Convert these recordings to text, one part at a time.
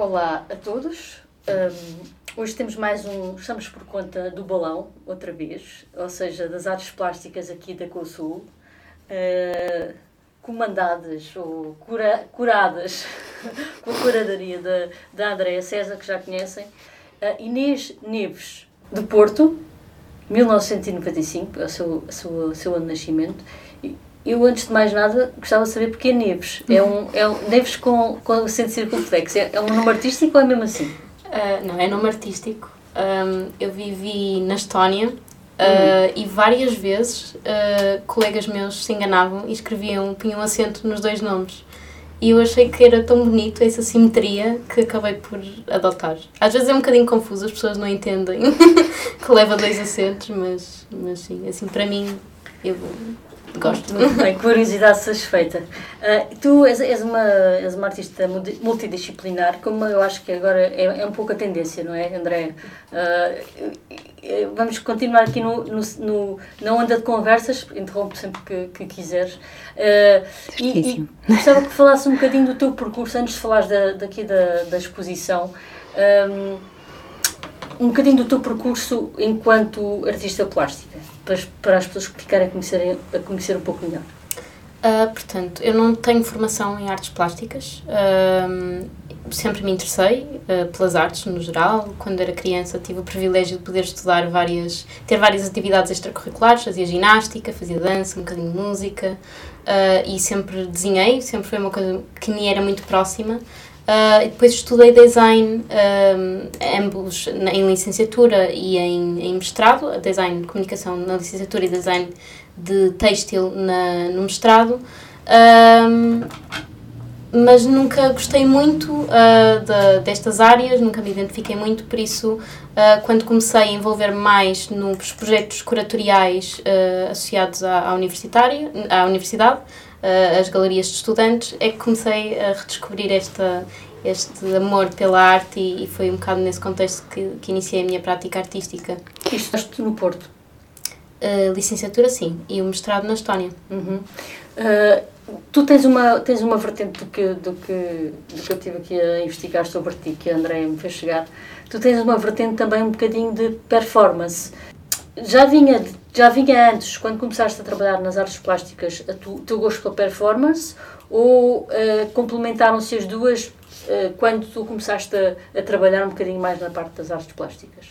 Olá a todos. Um, hoje temos mais um. Estamos por conta do balão, outra vez, ou seja, das artes plásticas aqui da COSUL. Uh, comandadas ou cura, curadas com a curadoria da, da Andréa César, que já conhecem, uh, Inês Neves, do Porto, 1995, é o seu, seu, seu ano de nascimento. Eu, antes de mais nada, gostava de saber porque é Neves. É um, é um Neves com, com acento circunflexo. É, é um nome artístico ou é mesmo assim? Uh, não, é nome artístico. Um, eu vivi na Estónia Uh, e várias vezes uh, colegas meus se enganavam e escreviam, punham acento nos dois nomes. E eu achei que era tão bonito essa simetria que acabei por adotar. Às vezes é um bocadinho confuso, as pessoas não entendem que leva dois acentos, mas, mas sim, assim, para mim, eu Gosto. Muito bem, curiosidade satisfeita. Uh, tu és, és, uma, és uma artista multidisciplinar, como eu acho que agora é, é um pouco a tendência, não é, André? Uh, vamos continuar aqui no, no, no, na onda de conversas, interrompo sempre que, que quiseres. Uh, e, e gostava que falasse um bocadinho do teu percurso, antes de falares da, daqui da, da exposição. Um, um bocadinho do teu percurso enquanto artista plástica para, para as pessoas que ficarem a conhecer, a conhecer um pouco melhor? Uh, portanto, eu não tenho formação em artes plásticas. Uh, sempre me interessei uh, pelas artes no geral. Quando era criança tive o privilégio de poder estudar várias, ter várias atividades extracurriculares, fazia ginástica, fazia dança, um bocadinho de música e sempre desenhei, sempre foi uma coisa que me era muito próxima. Uh, depois estudei design, um, ambos em licenciatura e em, em mestrado, design de comunicação na licenciatura e design de têxtil na, no mestrado. Um, mas nunca gostei muito uh, de, destas áreas, nunca me identifiquei muito, por isso, uh, quando comecei a envolver mais nos projetos curatoriais uh, associados à, à, universitária, à universidade, as galerias de estudantes, é que comecei a redescobrir esta, este amor pela arte e, e foi um bocado nesse contexto que, que iniciei a minha prática artística. E estudaste no Porto? Uh, licenciatura sim, e o mestrado na Estónia. Uhum. Uh, tu tens uma, tens uma vertente do que, do, que, do que eu estive aqui a investigar sobre ti, que a Andréia me fez chegar. Tu tens uma vertente também um bocadinho de performance. Já vinha, já vinha antes, quando começaste a trabalhar nas artes plásticas, o teu gosto pela performance ou uh, complementaram-se as duas uh, quando tu começaste a, a, trabalhar um bocadinho mais na parte das artes plásticas?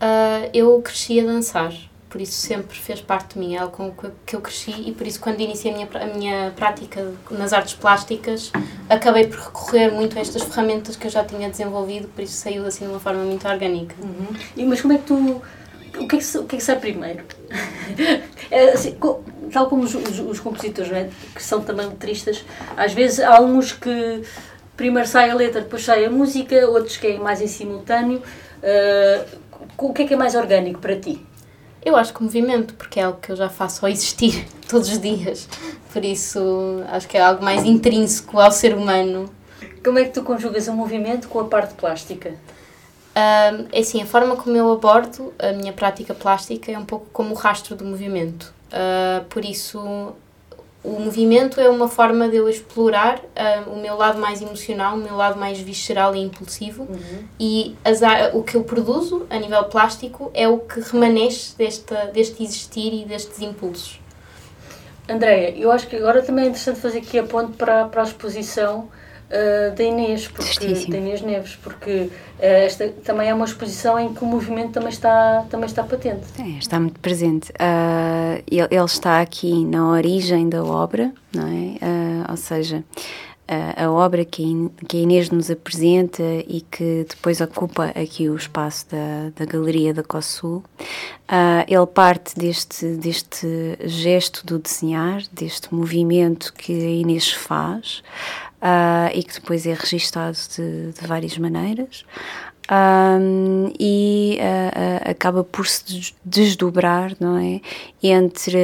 Uh, eu cresci a dançar, por isso sempre fez parte de mim, é algo com que eu cresci e por isso quando iniciei a minha, a minha prática nas artes plásticas acabei por recorrer muito a estas ferramentas que eu já tinha desenvolvido, por isso saiu assim de uma forma muito orgânica. Uhum. E, mas como é que tu o que é que, o que, é que sai primeiro? é, assim, tal como os, os, os compositores, é? que são também letristas, às vezes há uns que primeiro sai a letra, depois sai a música, outros que é mais em simultâneo. Uh, o que é que é mais orgânico para ti? Eu acho que movimento, porque é algo que eu já faço ao existir todos os dias. Por isso, acho que é algo mais intrínseco ao ser humano. Como é que tu conjugas o movimento com a parte plástica? Um, é assim, a forma como eu abordo a minha prática plástica é um pouco como o rastro do movimento. Uh, por isso, o movimento é uma forma de eu explorar uh, o meu lado mais emocional, o meu lado mais visceral e impulsivo. Uhum. E as, o que eu produzo a nível plástico é o que remanesce desta, deste existir e destes impulsos. Andréia, eu acho que agora também é interessante fazer aqui a ponte para, para a exposição uh, da Inês, porque, da Inês Neves, porque uh, esta também é uma exposição em que o movimento também está, também está patente. É, está muito presente. Uh, ele, ele, está aqui na origem da obra, não é? ou seja, a, obra que a, que a Inês nos apresenta e que depois ocupa aqui o espaço da, da Galeria da COSUL, uh, ele parte deste, deste gesto do desenhar, deste movimento que a Inês faz uh, e que depois é registado de, de várias maneiras. Um, e uh, uh, acaba por se desdobrar, não é? Entre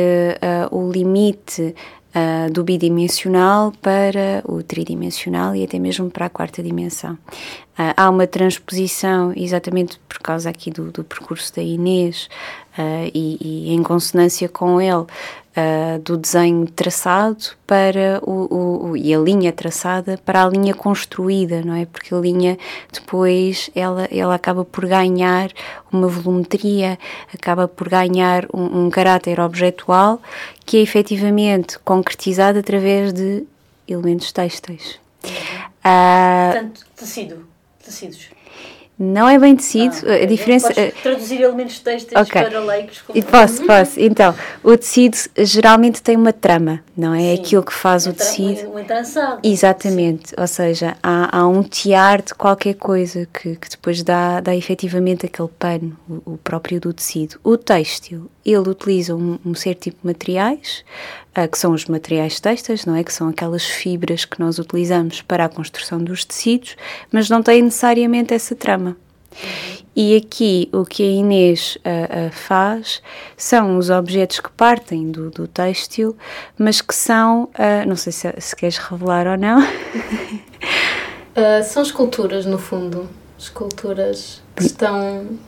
o limite do bidimensional para o tridimensional e até mesmo para a quarta dimensão. Há uma transposição, exatamente por causa aqui do, do percurso da Inês uh, e, e, em consonância com ele, uh, do desenho traçado para o, o, e a linha traçada para a linha construída, não é? Porque a linha depois ela, ela acaba por ganhar uma volumetria, acaba por ganhar um, um caráter objetual que é efetivamente concretizado através de elementos têxteis. Uh, Portanto, tecido, tecidos. Não é bem tecido, ah, a diferença... traduzir elementos têxteis okay. para leigos? Como... Posso, posso. Então, o tecido geralmente tem uma trama, não é? Sim. Aquilo que faz um o tecido... Um entrançado. Exatamente, Sim. ou seja, há, há um tiar de qualquer coisa que, que depois dá, dá efetivamente aquele pano, o, o próprio do tecido. O têxtil, ele utiliza um, um certo tipo de materiais, uh, que são os materiais têxteis, não é? Que são aquelas fibras que nós utilizamos para a construção dos tecidos, mas não tem necessariamente essa trama. E aqui o que a Inês uh, uh, faz são os objetos que partem do, do têxtil, mas que são, uh, não sei se, se, queres revelar ou não. são esculturas, no fundo. Esculturas que estão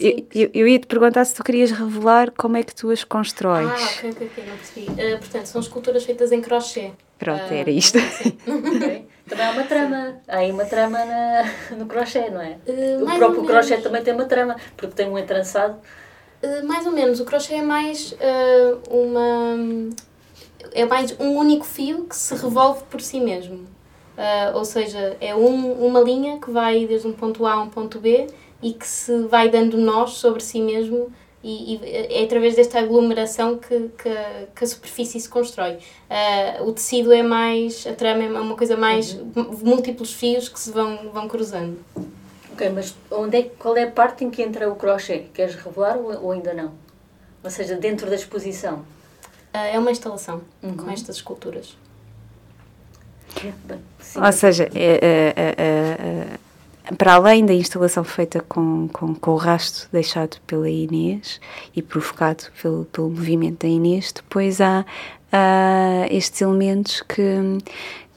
eu, eu, eu, ia te perguntar se tu querias revelar como é que tu as constróis. Ah, ok, ok, ok, não percebi. Uh, portanto, são esculturas feitas em crochê. Pronto, uh, era isto. okay. Também há uma trama. Há aí uma trama na, no crochê, não é? Uh, o próprio crochê também tem uma trama, porque tem um entrançado. mais ou menos. O crochê é mais uma. É mais um único fio que se revolve por si mesmo. ou seja, é um, uma linha que vai desde um ponto A a um ponto B e que se vai dando nós sobre si mesmo e, e, é através desta aglomeração que, que, que a superfície se constrói. Uh, o tecido é mais, a trama é uma coisa mais, uhum. múltiplos fios que se vão, vão cruzando. Ok, mas onde é, qual é a parte em que entra o crochê? Queres revelar ou, ou ainda não? Ou seja, dentro da exposição? Uh, é uma instalação uhum. com estas esculturas. Bem, ou seja, é, é, é, para além da instalação feita com, com, com, o rastro deixado pela Inês e provocado pelo, pelo movimento da Inês, depois há estes elementos que,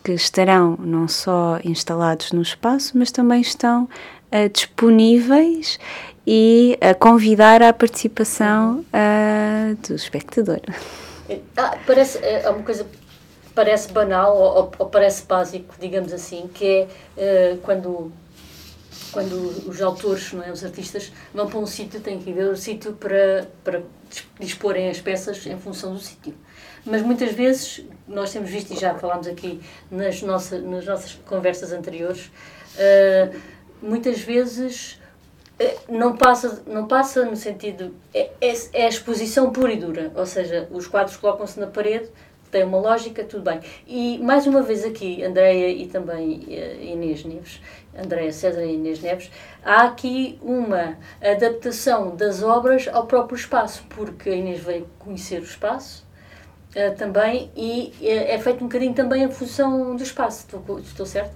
que estarão não só instalados no espaço, mas também estão uh, disponíveis e a convidar à participação uh, do espectador. Ah, parece é uma coisa parece banal ou, ou, parece básico, digamos assim, que é uh, quando quando os autores, não é, os artistas, vão para um sítio, têm que ir ver o sítio para, para disporem as peças em função do sítio. Mas muitas vezes, nós temos visto, e já falámos aqui nas, nossa, nas nossas conversas anteriores, uh, muitas vezes uh, não passa, não passa no sentido. É, é, é exposição pura e dura, ou seja, os quadros colocam-se na parede, tem uma lógica, tudo bem. E mais uma vez aqui, Andreia e também uh, Inês Neves, Andréa César e Inês Neves, há aqui uma adaptação das obras ao próprio espaço, porque a Inês veio conhecer o espaço uh, também e é, é feito um bocadinho também a função do espaço. Estou, estou certo?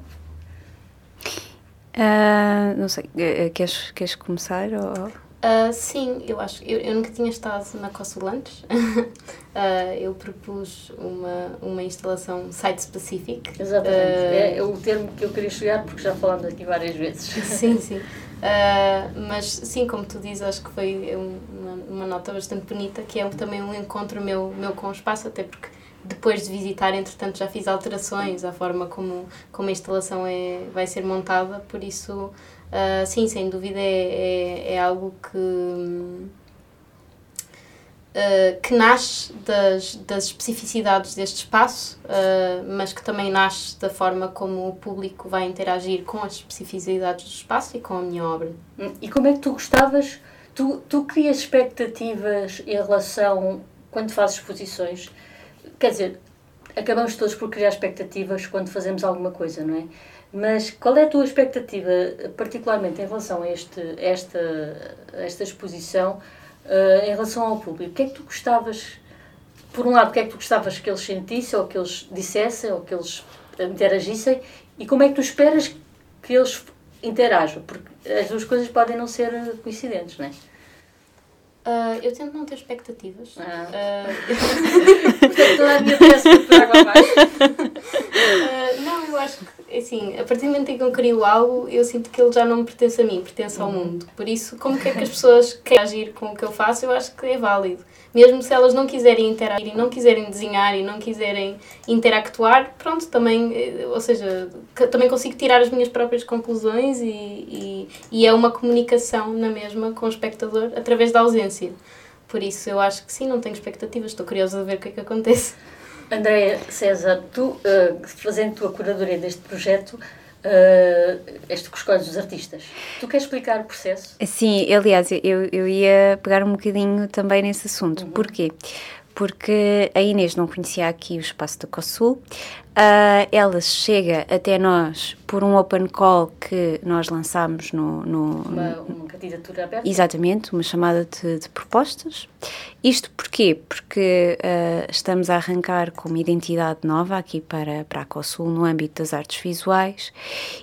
Uh, não sei, queres, queres começar? Ou... Uh, sim, eu acho. Eu, eu nunca tinha estado na Consolantes. uh, eu propus uma, uma instalação site-specific. Exatamente. Uh, é, é, o termo que eu queria chegar porque já falámos aqui várias vezes. Sim, sim. mas sim, como tu dizes, acho que foi uma, uma nota bastante bonita, que é também um encontro meu, meu com o espaço, até porque depois de visitar, entretanto, já fiz alterações à forma como, como a instalação é, vai ser montada, por isso Uh, sim, sem dúvida é, é, é algo que, uh, que nasce das, das especificidades deste espaço, uh, mas que também nasce da forma como o público vai interagir com as especificidades do espaço e com a minha obra. Hum, e como é que tu gostavas, tu, tu crias expectativas em relação, quando fazes exposições, quer dizer, acabamos todos por criar expectativas quando fazemos alguma coisa, não é? Mas qual é a tua expectativa, particularmente em relação a, este, esta, esta exposição, uh, em relação ao público? O que é que tu gostavas, por um lado, o que é que tu gostavas que eles sentissem, ou que eles dissessem, ou que eles interagissem, e como é que tu esperas que eles interajam? Porque as duas coisas podem não ser coincidentes, não é? Uh, eu tento não ter expectativas. Ah. Uh, Portanto, toda a minha peça por água abaixo. Uh, não, eu acho que, assim, a partir do momento em que eu crio algo, eu sinto que ele já não me pertence a mim, pertence ao uhum. mundo. Por isso, como que é que as pessoas querem agir com o que eu faço, eu acho que é válido mesmo se elas não quiserem interagir e não quiserem desenhar e não quiserem interactuar, pronto, também, eh, ou seja, também consigo tirar as minhas próprias conclusões e, e, e é uma comunicação na mesma com o espectador através da ausência. Por isso eu acho que sim, não tenho expectativas, estou curiosa de ver o que é que acontece. Andréia César, tu, uh, fazendo tua curadoria deste projeto, uh, este que escolhes os artistas. Tu queres explicar o processo? Sim, aliás, eu, eu ia pegar um bocadinho também nesse assunto. Uhum. Porquê? Porque a Inês não conhecia aqui o espaço da COSUL, Uh, ela chega até nós por um open call que nós lançámos no. no uma, uma candidatura aberta? Exatamente, uma chamada de, de propostas. Isto porquê? Porque uh, estamos a arrancar com uma identidade nova aqui para, para a COSUL no âmbito das artes visuais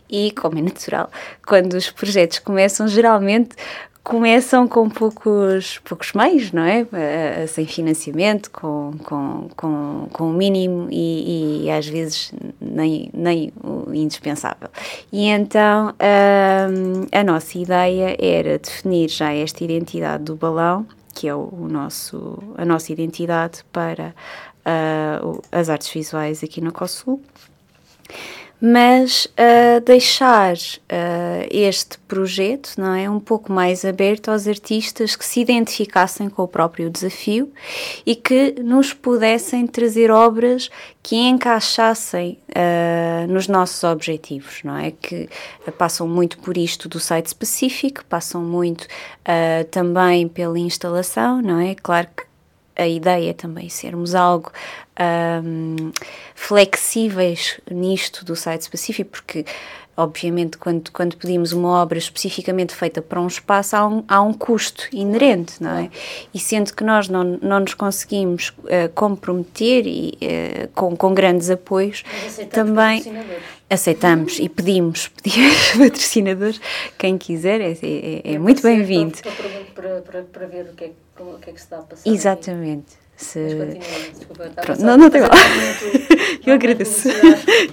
e, como é natural, quando os projetos começam, geralmente começam com poucos, poucos meios, não é? Uh, sem financiamento, com, com, com, com o mínimo e, e, às vezes nem, nem o indispensável. E então uh, a nossa ideia era definir já esta identidade do balão, que é o, o nosso, a nossa identidade para as artes visuais aqui no COSUL mas uh, deixar uh, este projeto não é um pouco mais aberto aos artistas que se identificassem com o próprio desafio e que nos pudessem trazer obras que encaixassem uh, nos nossos objetivos, não é? Que passam muito por isto do site específico, passam muito também pela instalação, não é? Claro que a ideia também sermos algo um, flexíveis nisto do site específico, porque obviamente quando, quando pedimos uma obra especificamente feita para um espaço há um, há um custo inerente, não é? E sendo que nós não, não nos conseguimos uh, comprometer e, uh, com, com grandes apoios, também aceitamos e pedimos, pedimos patrocinadores, quem quiser é, é, é muito bem-vindo. Para, para, para, ver o que, é, o que é que se está a passar. Exatamente. Se... Pronto, não, não tem mal. Eu agradeço.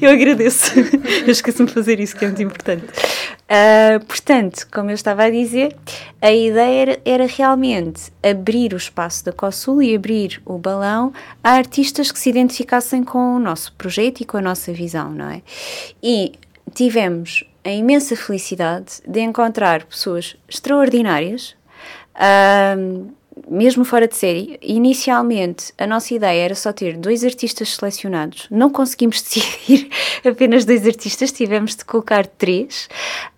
Eu agradeço. Eu esqueço-me de fazer isso, que é muito importante. Uh, portanto, como eu estava a dizer, a ideia era, era, realmente abrir o espaço da COSUL e abrir o balão a artistas que se identificassem com o nosso projeto e com a nossa visão, não é? E tivemos a imensa felicidade de encontrar pessoas extraordinárias. Uh, mesmo fora de série, inicialmente a nossa ideia era só ter dois artistas selecionados. Não conseguimos decidir apenas dois artistas, tivemos de colocar três.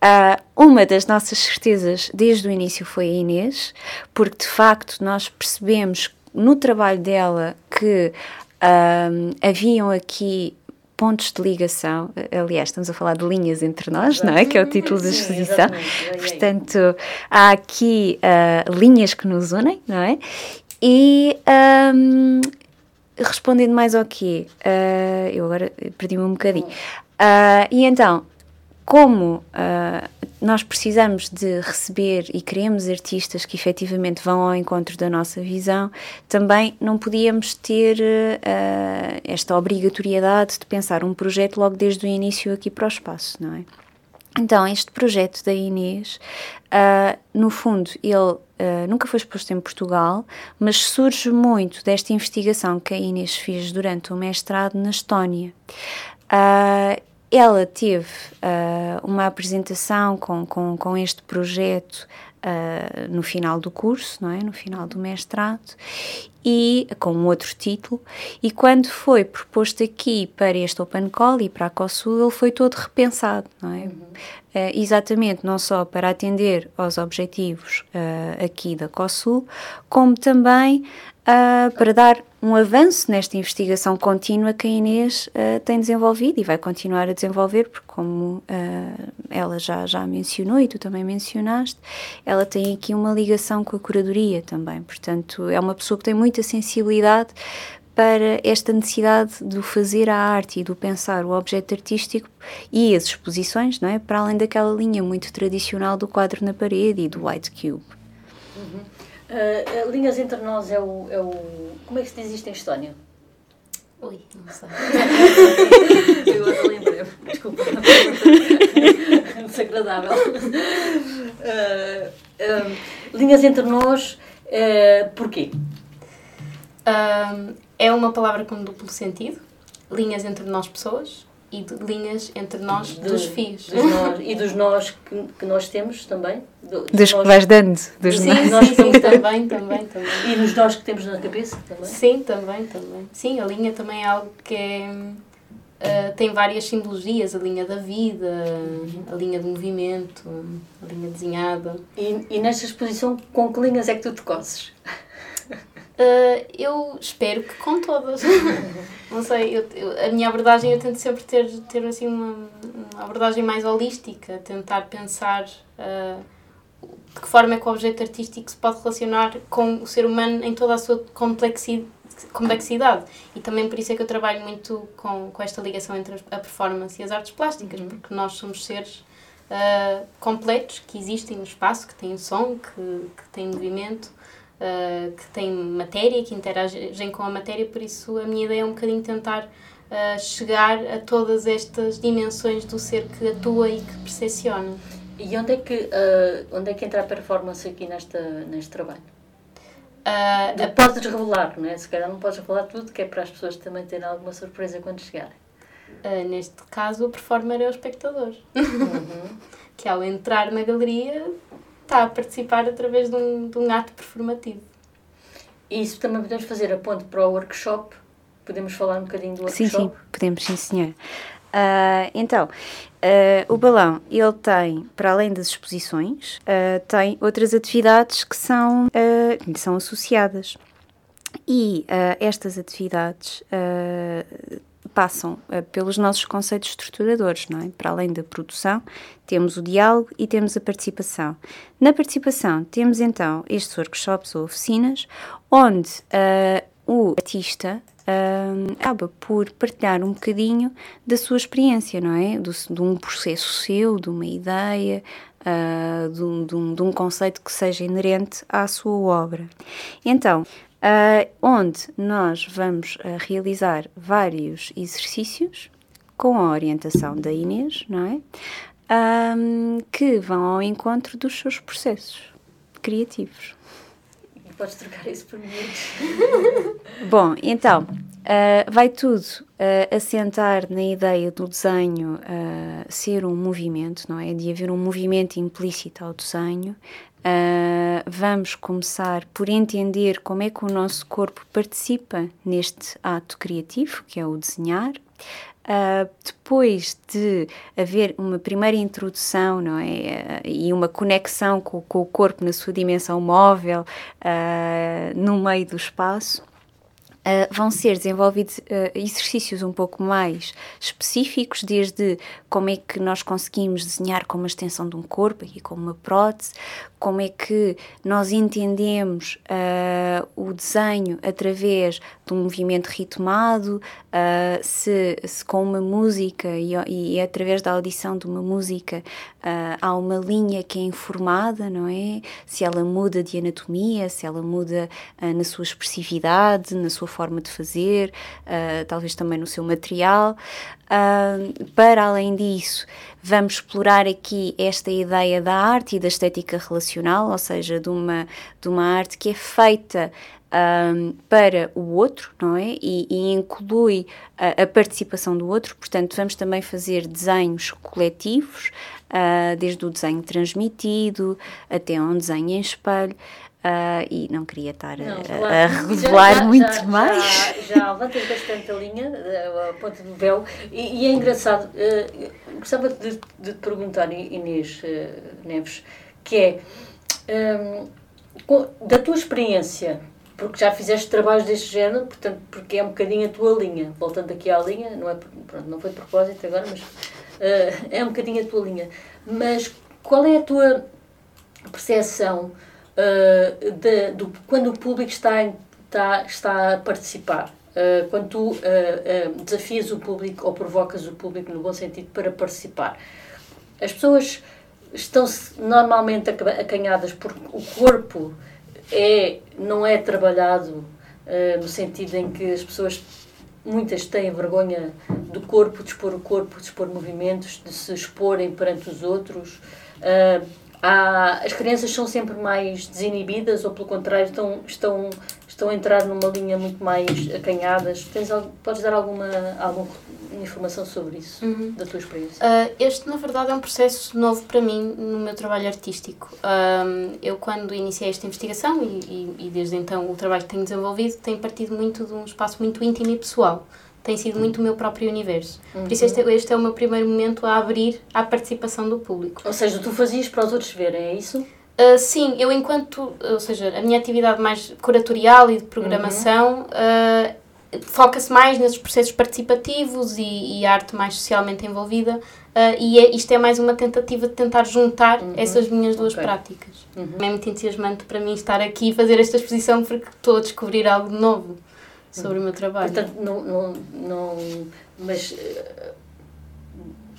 Uh, uma das nossas certezas desde o início foi a Inês, porque de facto nós percebemos no trabalho dela que uh, haviam aqui pontos de ligação, aliás, estamos a falar de linhas entre nós, não é? Que é o título da exposição. Portanto, há aqui uh, linhas que nos unem, não é? E um, respondendo mais ao quê? Uh, eu agora perdi-me um bocadinho. Uh, e então, como uh, nós precisamos de receber e queremos artistas que efetivamente vão ao encontro da nossa visão, também não podíamos ter uh, esta obrigatoriedade de pensar um projeto logo desde o início aqui para o espaço, não é? Então, este projeto da Inês, uh, no fundo, ele uh, nunca foi exposto em Portugal, mas surge muito desta investigação que a Inês fez durante o mestrado na Estónia. Uh, ela teve uh, uma apresentação com, com, com este projeto uh, no final do curso, não é? No final do mestrado e com outro título e quando foi proposto aqui para este Open Call e para a COSUL ele foi todo repensado, não é? Uhum. exatamente não só para atender aos objetivos aqui da COSUL, como também para dar um avanço nesta investigação contínua que a Inês uh, tem desenvolvido e vai continuar a desenvolver, porque, como uh, ela já, já mencionou e tu também mencionaste, ela tem aqui uma ligação com a curadoria também. Portanto, é uma pessoa que tem muita sensibilidade para esta necessidade do fazer a arte e do pensar o objeto artístico e as exposições, não é? Para além daquela linha muito tradicional do quadro na parede e do white cube. Uhum. Uh, linhas entre nós é o, é o. Como é que se diz isto em Estónia? Ui, não sei. Eu agora lembrei desculpa. Desagradável. Uh, uh, linhas entre nós, uh, porquê? é uma palavra com duplo sentido. Linhas entre nós, pessoas e de linhas entre nós de, dos fios. Dos nós, e dos nós que, que nós temos também. Do, dos, que vais dando. Dos sim, nós. nós sim, também, também, também. E nos nós que temos na cabeça também? Sim, também, também. Sim, a linha também é algo que é, uh, tem várias simbologias. A linha da vida, a linha do movimento, a linha desenhada. E, e nesta exposição, com que linhas é que tu te coces? Uh, eu espero que com todas. não sei, eu, eu, a minha abordagem eu tento sempre ter, ter assim uma, uma abordagem mais holística, tentar pensar uh, de que forma é que o objeto artístico se pode relacionar com o ser humano em toda a sua complexidade. complexidade. E também por isso é que eu trabalho muito com, com esta ligação entre a performance e as artes plásticas, uhum. porque nós somos seres uh, completos que existem no espaço, que têm som, que, que têm movimento uh, que têm matéria, que interagem com a matéria, por isso a minha ideia é um bocadinho tentar uh, chegar a todas estas dimensões do ser que atua e que percepciona. E onde é que, uh, onde é que entra a performance aqui nesta, neste trabalho? Uh, a... Podes revelar, não é? Se calhar não podes revelar tudo, que é para as pessoas também terem alguma surpresa quando chegarem. Uh, neste caso, o performer é o espectador. Uhum. que ao entrar na galeria está a participar através de um, de um ato performativo. Isso também podemos fazer a ponte para o workshop? Podemos falar um bocadinho do workshop? Sim, sim, podemos, sim, senhor. Uh, então, uh, o balão, ele tem, para além das exposições, uh, tem outras atividades que são, que são associadas. E estas atividades passam uh, pelos nossos conceitos estruturadores, não é? Para além da produção, temos o diálogo e temos a participação. Na participação, temos então estes workshops ou oficinas, onde uh, o artista uh, acaba por partilhar um bocadinho da sua experiência, não é? Do, de um processo seu, de uma ideia, uh, de, um, de, um, de, um, conceito que seja inerente à sua obra. Então, uh, onde nós vamos uh, realizar vários exercícios com a orientação da Inês, não é? Um, que vão ao encontro dos seus processos criativos. Podes trocar isso por mim. Bom, então, uh, vai tudo uh, assentar na ideia do desenho uh, ser um movimento, não é? De haver um movimento implícito ao desenho, Uh, vamos começar por entender como é que o nosso corpo participa neste ato criativo, que é o desenhar. Uh, depois de haver uma primeira introdução não é? Uh, e uma conexão com, com, o corpo na sua dimensão móvel no meio do espaço, Uh, vão ser desenvolvidos uh, exercícios um pouco mais específicos, desde como é que nós conseguimos desenhar com uma extensão de um corpo, aqui como uma prótese, como é que nós entendemos uh, o desenho através de um movimento ritmado, uh, se, se, com uma música e, e, através da audição de uma música uh, há uma linha que é informada, não é? Se ela muda de anatomia, se ela muda na sua expressividade, na sua forma de fazer, talvez também no seu material. Para além disso, vamos explorar aqui esta ideia da arte e da estética relacional, ou seja, de uma, de uma arte que é feita um, para o outro, não é? E, e inclui a, a, participação do outro, portanto, vamos também fazer desenhos coletivos uh, desde o desenho transmitido até um desenho em espelho. Uh, e não queria estar não, a, claro. a revelar já, muito já, mais. Já, já levantas bastante a linha, a ponta do véu, e, e é engraçado. Uh, gostava de, de te perguntar, Inês uh, Neves, que é um, da tua experiência, porque já fizeste trabalhos deste género, portanto, porque é um bocadinho a tua linha, voltando aqui à linha, não, é, pronto, não foi de propósito agora, mas é um bocadinho a tua linha. Mas qual é a tua percepção? Uh, de, do, quando o público está, está, está a participar. Uh, quando tu uh, desafias o público ou provocas o público no bom sentido para participar. As pessoas estão normalmente acanhadas porque o corpo é, não é trabalhado no sentido em que as pessoas muitas têm vergonha do corpo, de expor o corpo, de expor movimentos, de se exporem perante os outros. Há, as crianças são sempre mais desinibidas ou, pelo contrário, estão, estão, estão a entrar numa linha muito mais acanhadas. Tens, podes dar alguma, alguma informação sobre isso, uhum. da tua experiência? Uh, este, na verdade, é um processo novo para mim no meu trabalho artístico. Uh, eu, quando iniciei esta investigação e, e, e desde então o trabalho que tenho desenvolvido, tem partido muito de um espaço muito íntimo e pessoal tem sido muito o meu próprio universo. Uhum. Por isso este, este é o meu primeiro momento a abrir à participação do público. Ou seja, tu fazias para os outros verem, é isso? Uh, sim, eu enquanto, ou seja, a minha atividade mais curatorial e de programação uhum. uh, foca-se mais nesses processos participativos e, e arte mais socialmente envolvida uh, e é, isto é mais uma tentativa de tentar juntar uhum. essas minhas duas okay. práticas. Uhum. É muito entusiasmante para mim estar aqui e fazer esta exposição porque estou a descobrir algo novo sobre o meu trabalho. Portanto, não, não, não mas uh,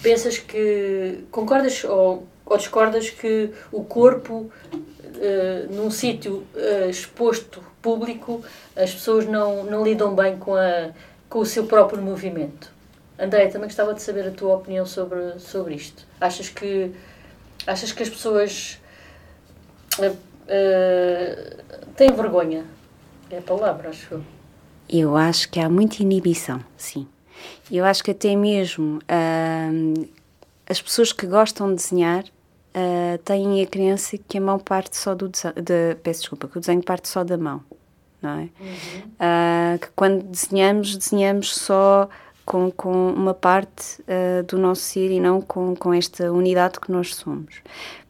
pensas que concordas ou, ou discordas que o corpo uh, num sítio uh, exposto público as pessoas não, não lidam bem com, a, com o seu próprio movimento? André, também gostava de saber a tua opinião sobre, sobre isto. Achas que, achas que as pessoas têm vergonha? É a palavra, acho eu eu acho que há muita inibição, sim. Eu acho que até mesmo uh, as pessoas que gostam de desenhar uh, têm a crença que a mão parte só do desenho, de, peço desculpa, que o desenho parte só da mão, não é? Uhum. Uh, que quando desenhamos, desenhamos só com, com uma parte uh, do nosso ser e não com, com esta unidade que nós somos.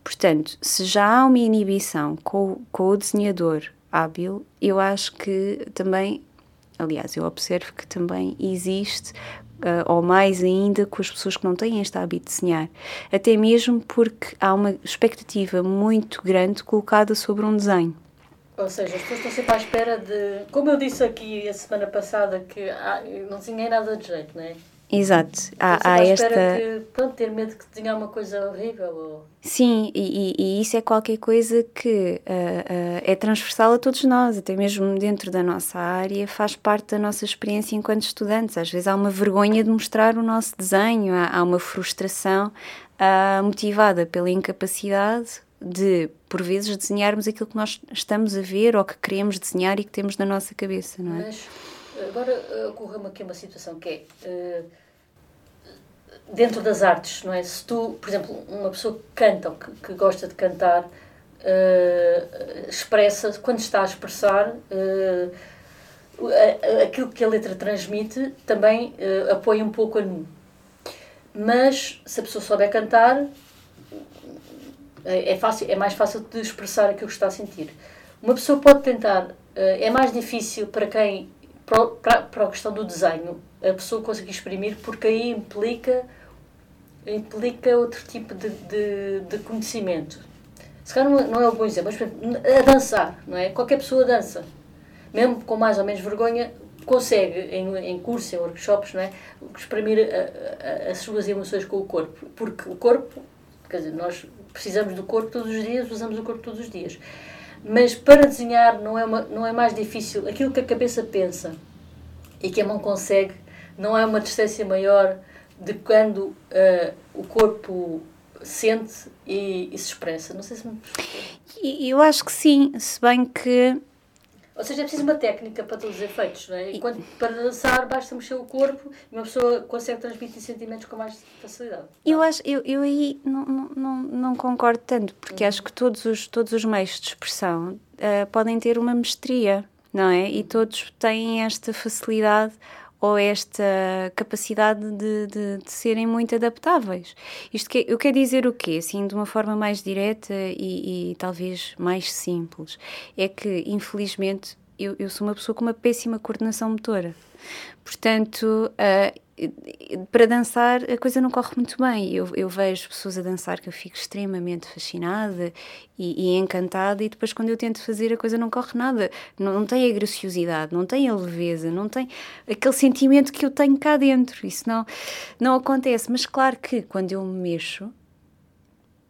Portanto, se já há uma inibição com, com o desenhador hábil, eu acho que também Aliás, eu observo que também existe, uh, ou mais ainda, com as pessoas que não têm este hábito de desenhar. Até mesmo porque há uma expectativa muito grande colocada sobre um desenho. Ou seja, as pessoas estão sempre à espera de. Como eu disse aqui a semana passada, que ah, não desenhei nada de jeito, não é? Exato. Há, há esta. Que, pronto, ter medo de desenhar uma coisa horrível. Ou... Sim, e, e, isso é qualquer coisa que uh, uh, é transversal a todos nós, até mesmo dentro da nossa área, faz parte da nossa experiência enquanto estudantes. Às vezes há uma vergonha de mostrar o nosso desenho, há, há uma frustração uh, motivada pela incapacidade de, por vezes, desenharmos aquilo que nós estamos a ver ou que queremos desenhar e que temos na nossa cabeça, não é? Mas Agora ocorre-me aqui uma situação que é uh, dentro das artes, não é? Se tu, por exemplo, uma pessoa que canta ou que, que gosta de cantar, uh, expressa, quando está a expressar, aquilo que a letra transmite também apoia um pouco a mim. Mas se a pessoa souber cantar, é, fácil, é mais fácil de expressar aquilo que está a sentir. Uma pessoa pode tentar, é mais difícil para quem para, para, a questão do desenho, a pessoa conseguir exprimir, porque aí implica, implica outro tipo de, de, de conhecimento. Se calhar não, não é um bom exemplo, mas a dançar, não é? Qualquer pessoa dança. Mesmo com mais ou menos vergonha, consegue, em, em cursos, em workshops, não é? exprimir a, a, as suas emoções com o corpo. Porque o corpo, quer dizer, nós precisamos do corpo todos os dias, usamos o corpo todos os dias. Mas para desenhar não é, uma, não é mais difícil. Aquilo que a cabeça pensa e que a mão consegue não é uma distância maior de quando uh, o corpo sente e, e, se expressa. Não sei se me Eu acho que sim, se bem que Ou seja, é preciso uma técnica para todos os efeitos, não é? Para dançar basta mexer o corpo e uma pessoa consegue transmitir sentimentos com mais facilidade. Eu acho, eu, eu aí não, não, não, não concordo tanto, porque uhum. acho que todos os, todos os meios de expressão uh, podem ter uma mestria, não é? E todos têm esta facilidade ou esta capacidade de, de, de, serem muito adaptáveis. Isto que, eu quero dizer o quê? Assim, de uma forma mais direta e, e talvez mais simples. É que, infelizmente, eu, eu, sou uma pessoa com uma péssima coordenação motora. Portanto, uh, para dançar a coisa não corre muito bem. Eu, eu, vejo pessoas a dançar que eu fico extremamente fascinada e, e, encantada, e depois, quando eu tento fazer, a coisa não corre nada. Não, não, tem a graciosidade, não tem a leveza, não tem aquele sentimento que eu tenho cá dentro. Isso não, não acontece. Mas, claro que quando eu me mexo,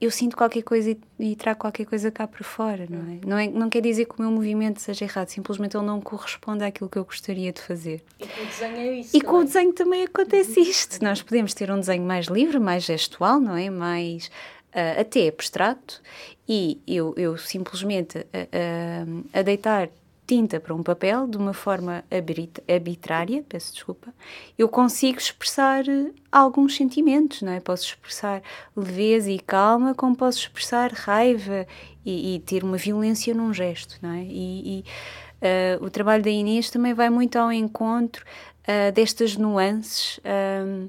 eu sinto qualquer coisa e, e, trago qualquer coisa cá para fora, não é? não é? Não quer dizer que o meu movimento seja errado, simplesmente ele não corresponde àquilo que eu gostaria de fazer. E com o desenho é isso. E com o desenho também acontece isto. Nós podemos ter um desenho mais livre, mais gestual, não é? Mais uh, até abstrato, e eu, eu simplesmente uh, uh, a deitar tinta para um papel de uma forma arbitrária, peço desculpa, eu consigo expressar eh, alguns sentimentos, não é? Posso expressar leveza e calma, como posso expressar raiva e, e ter uma violência num gesto, não é? E, e uh, o trabalho da Inês também vai muito ao encontro uh, destas nuances, uh,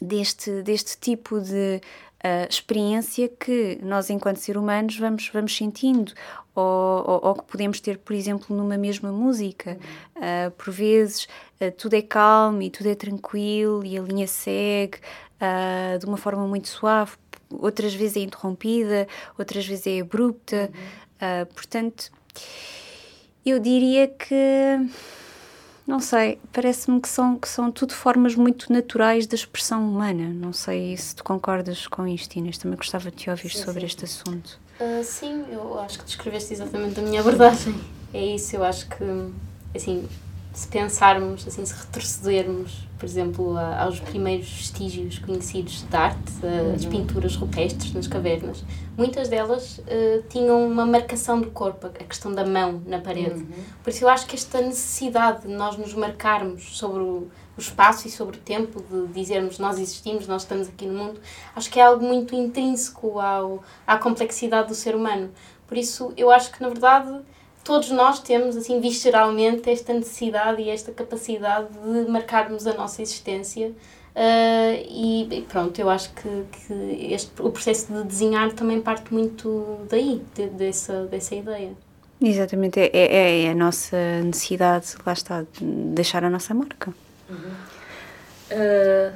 deste, deste tipo de uh, experiência que nós, enquanto seres humanos, vamos, vamos sentindo, ou, ou, ou, que podemos ter, por exemplo, numa mesma música. Uh, por vezes uh, tudo é calmo e tudo é tranquilo e a linha segue de uma forma muito suave, outras vezes é interrompida, outras vezes é abrupta. portanto, eu diria que não sei, parece-me que são, que são tudo formas muito naturais da expressão humana. Não sei se tu concordas com isto, Inês. Também gostava de te ouvir sim, sobre sim. este assunto. Uh, sim, eu acho que descreveste exatamente a minha abordagem. É isso, eu acho que, assim, se pensarmos, assim, se retrocedermos, por exemplo, a, aos primeiros vestígios conhecidos de arte, as uhum. pinturas rupestres nas cavernas, muitas delas uh, tinham uma marcação do corpo, a questão da mão na parede. Uhum. Por isso eu acho que esta necessidade de nós nos marcarmos sobre o, o espaço e sobre o tempo, de dizermos nós existimos, nós estamos aqui no mundo, acho que é algo muito intrínseco ao, à complexidade do ser humano. Por isso eu acho que, na verdade, todos nós temos, assim, visceralmente, esta necessidade e esta capacidade de marcarmos a nossa existência. Uh, e, e, pronto, eu acho que, que este, o processo de desenhar também parte muito daí, de, dessa, dessa ideia. Exatamente, é, é, é, a nossa necessidade, lá está, de deixar a nossa marca. Uhum. Uh,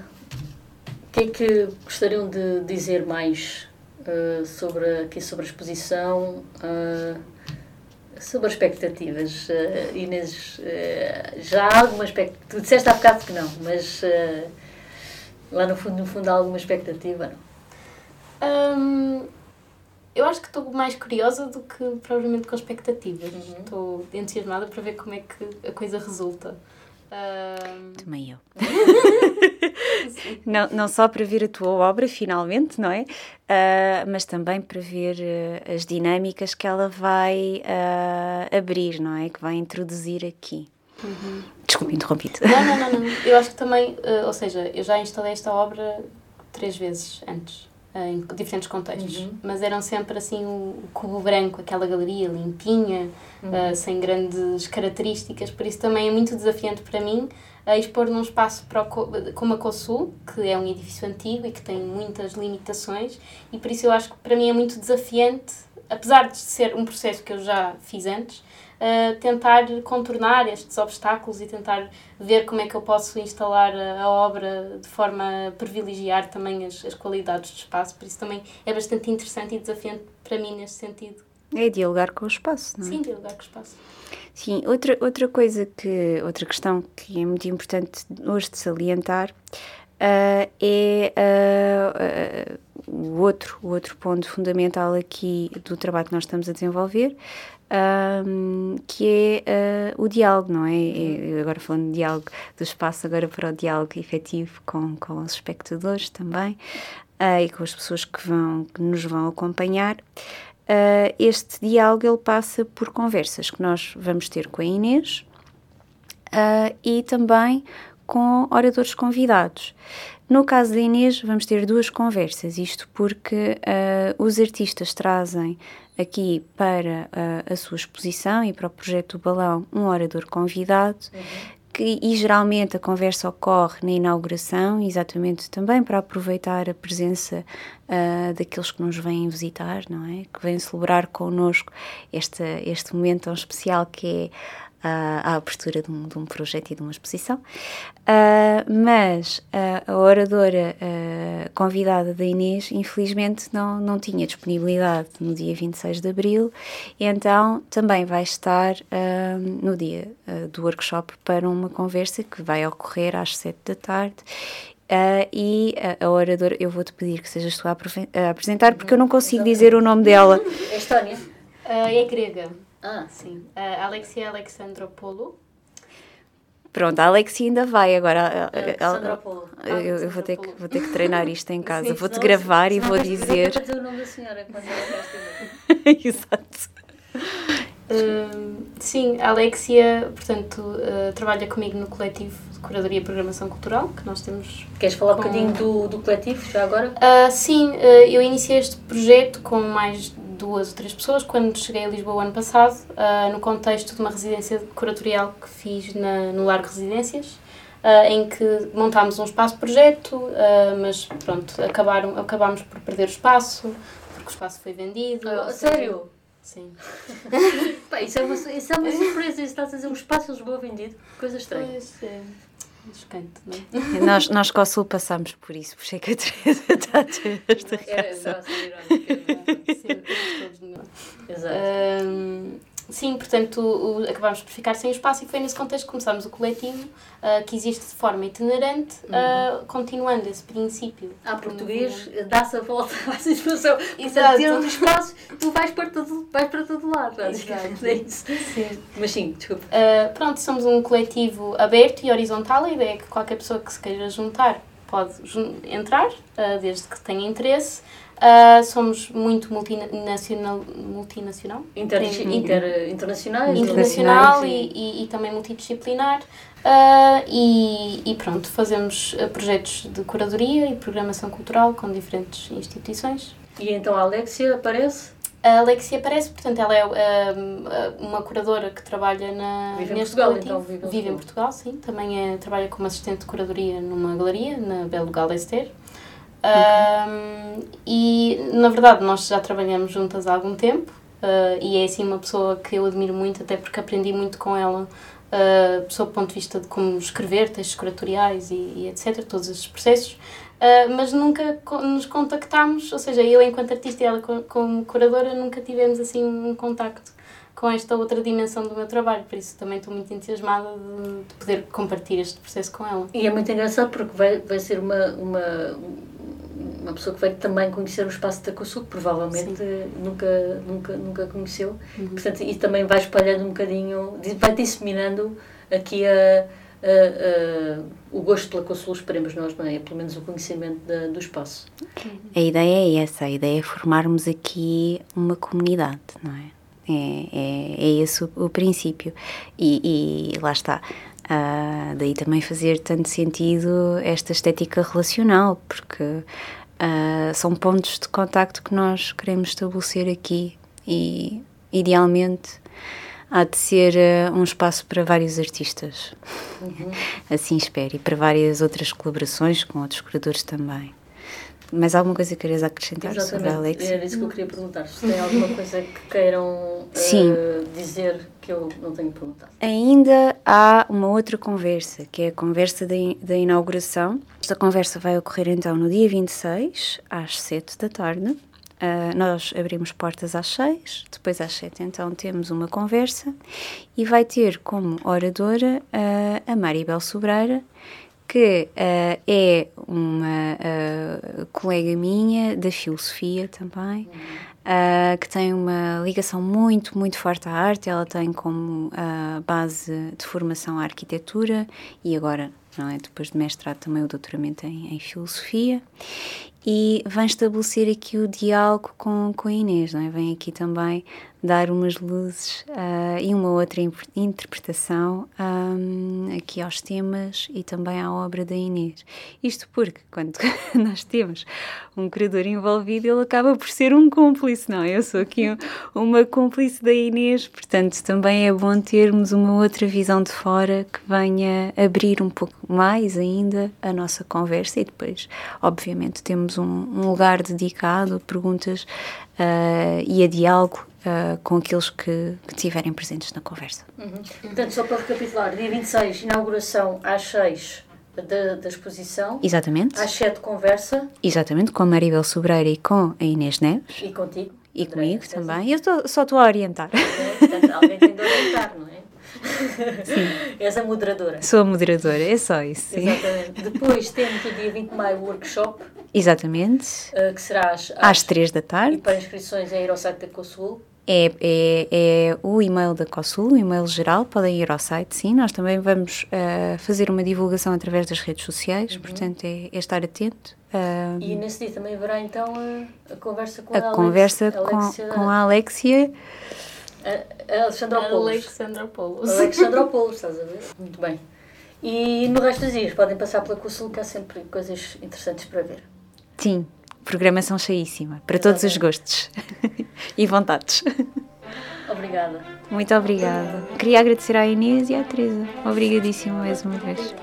o que é que gostariam de dizer mais uh, sobre, aqui sobre a exposição? Uh, Sobre expectativas, uh, Inês, uh, já há alguma expectativa? Tu disseste há bocado que não, mas uh, lá no fundo, no fundo há alguma expectativa, não? Um, eu acho que estou mais curiosa do que provavelmente com expectativas. Uhum. Estou entusiasmada para ver como é que a coisa resulta. Um... Também eu. não, não só para ver a tua obra, finalmente, não é? Uh, mas também para ver uh, as dinâmicas que ela vai uh, abrir, não é? Que vai introduzir aqui. Uhum. Desculpe, interrompi-te. Não, não, não, não. Eu acho que também, ou seja, eu já instalei esta obra três vezes antes em diferentes contextos, uhum. mas eram sempre assim o, cubo branco, aquela galeria limpinha, uhum. uh, sem grandes características, por isso também é muito desafiante para mim uh, expor num espaço para o, como a COSUL, que é um edifício antigo e que tem muitas limitações, e por isso eu acho que para mim é muito desafiante, apesar de ser um processo que eu já fiz antes, uh, tentar contornar estes obstáculos e tentar ver como é que eu posso instalar a, a obra de forma a privilegiar também as, as qualidades do espaço. Por isso também é bastante interessante e desafiante para mim neste sentido. É dialogar com o espaço, não é? Sim, dialogar com o espaço. Sim, outra, outra coisa que, outra questão que é muito importante hoje de salientar uh, é uh, o, outro, o outro ponto fundamental aqui do trabalho que nós estamos a desenvolver, um, que é uh, o diálogo, não é? Agora falando de diálogo do espaço, agora para o diálogo efetivo com, com os espectadores também uh, e com as pessoas que, vão, que nos vão acompanhar. uh, este diálogo ele passa por conversas que nós vamos ter com a Inês e também com oradores convidados. No caso da Inês, vamos ter duas conversas, isto porque uh, os artistas trazem aqui para uh, a sua exposição e para o projeto do Balão um orador convidado. Uhum. Que, e geralmente a conversa ocorre na inauguração, exatamente também para aproveitar a presença uh, daqueles que nos vêm visitar, não é? Que vêm celebrar connosco este, este momento tão especial que é à, abertura de um, de um, projeto e de uma exposição. Uh, mas a oradora uh, convidada da Inês, infelizmente, não, não tinha disponibilidade no dia 26 de abril, e então também vai estar no dia do workshop para uma conversa que vai ocorrer às 7 da tarde Uh, e a, a oradora, eu vou-te pedir que sejas tu a, a, apresentar, porque eu não consigo dizer o nome dela. É Estónia? Uh, é grega. Ah. Sim. Uh, Alexia Alexandropoulou. Pronto, a Alexia ainda vai agora. Alexandropoulou. Eu, eu vou, ter que, vou ter que treinar isto em casa. Vou-te gravar e vou dizer. Vou dizer o nome da senhora quando ela Exato. Uh, sim, a Alexia, portanto, uh, trabalha comigo no coletivo de Curadoria e Programação Cultural, que nós temos. Queres falar com... um bocadinho do, do coletivo já agora? Uh, sim, eu iniciei este projeto com mais duas ou três pessoas quando cheguei a Lisboa ano passado, uh, no contexto de uma residência curatorial que fiz na, no Largo Residências, uh, em que montámos um espaço projeto, uh, mas pronto, acabaram, acabámos por perder o espaço, porque o espaço foi vendido. Ah, sério? Sim. Pá, isso, é uma, isso é uma surpresa, isso está a dizer um espaço de Lisboa vendido, coisa estranha. Pois, é descanto, não é? Nós, nós com a Sul passámos por isso, por isso é que a Teresa está a ter esta reação. Exato. Um, sim, portanto, o, acabámos por ficar sem espaço e foi nesse contexto que começámos o coletivo, uh, que existe de forma itinerante, uh, continuando esse princípio. Há português, dá-se a volta à situação. Exato. Tira um espaço, tu vais para todo, vais para todo lado. Exato. É isso. Sim. Mas sim, desculpa. Uh, pronto, somos um coletivo aberto e horizontal. A ideia é que qualquer pessoa que se queira juntar pode entrar, desde que tenha interesse. Uh, somos muito multinacional. multinacional inter, inter, internacionais. Internacional e, e, e, também multidisciplinar. Uh, e, e, pronto, fazemos ah, projetos de curadoria e programação cultural com diferentes instituições. E então a Alexia aparece? A Alexia aparece, portanto, ela é uma curadora que trabalha na, vive neste Portugal, coletivo. Então, vive, vive em Portugal, sim. Também é, trabalha como assistente de curadoria numa galeria, na Belo Galester. Um, e na verdade nós já trabalhamos juntas há algum tempo uh, e é assim uma pessoa que eu admiro muito, até porque aprendi muito com ela, uh, sob o ponto de vista de como escrever textos curatoriais e, e etc., todos esses processos. Uh, mas nunca nos contactámos, ou seja, eu enquanto artista e ela como curadora nunca tivemos assim um contacto com esta outra dimensão do meu trabalho, por isso também estou muito entusiasmada de, de poder compartilhar este processo com ela. E é muito engraçado porque vai, vai ser uma, uma uma pessoa que veio também conhecer o espaço da Cosul, que provavelmente nunca, nunca, nunca conheceu. Uhum. Portanto, e também vai espalhando um bocadinho, vai disseminando aqui a, a, a, o gosto pela Cosul, esperemos nós, não é? Pelo menos o conhecimento da, do espaço. A ideia é essa, a ideia é formarmos aqui uma comunidade, não é? É, é, é esse o, o princípio. E, e lá está. Uh, daí também fazer tanto sentido esta estética relacional, porque Uh, são pontos de contacto que nós queremos estabelecer aqui e, idealmente, há de ser uh, um espaço para vários artistas. Uhum. Assim espero. E para várias outras colaborações com outros curadores também. Mais alguma coisa que querias acrescentar Exatamente. sobre a Alex? Era isso que eu queria perguntar. Se tem alguma coisa que queiram uh, dizer que eu não tenho perguntado. Ainda há uma outra conversa, que é a conversa da, inauguração. Esta conversa vai ocorrer então no dia 26, às 7 da tarde. Uh, nós abrimos portas às 6, depois às 7 então temos uma conversa e vai ter como oradora uh, a Maribel Sobreira, que uh, é uma colega minha da filosofia também, uh, que tem uma ligação muito, muito forte à arte. Ela tem como base de formação a arquitetura e agora não é? Depois de mestrado também o doutoramento em, em filosofia e vem estabelecer aqui o diálogo com, com a Inês, não é? Vem aqui também dar umas luzes uh, e uma outra interpretação um, aqui aos temas e também à obra da Inês. Isto porque quando nós temos um curador envolvido, ele acaba por ser um cúmplice, não? É? Eu sou aqui uma cúmplice da Inês, portanto também é bom termos uma outra visão de fora que venha abrir um pouco mais ainda a nossa conversa e depois, obviamente, temos um, um lugar dedicado a perguntas uh, e a diálogo uh, com aqueles que, que estiverem presentes na conversa. Uhum. Portanto, só para recapitular, dia 26, inauguração às 6 da, da exposição. Exatamente. Às 7, conversa. Exatamente, com a Maribel Sobreira e com a Inês Neves. E contigo. E André, comigo também. Eu tô, só estou a orientar. É, portanto, alguém tem de orientar, não é? Sim. És a moderadora. Sou a moderadora, é só isso. Sim. Exatamente. Depois temos o dia 20 de maio o workshop. Exatamente. Uh, que será às, às, às 3 da tarde. E para inscrições é ir ao site da COSUL. É, é, é, o e-mail da COSUL, o e-mail geral, podem ir ao site, sim. Nós também vamos uh, fazer uma divulgação através das redes sociais, uhum. portanto é, é, estar atento. Uh, e nesse dia também haverá então a, a conversa com a, a Alex, conversa com, Alexia, com a Alexia. A, Alexandropoulos. Alexandropoulos. Alexandropoulos, estás a ver? Muito bem. E no resto dos dias podem passar pela COSUL, que há sempre coisas interessantes para ver. Sim, programação cheíssima, para todos os gostos e vontades. Obrigada. Muito obrigada. Queria agradecer à Inês e à Teresa. Obrigadíssima mais uma vez.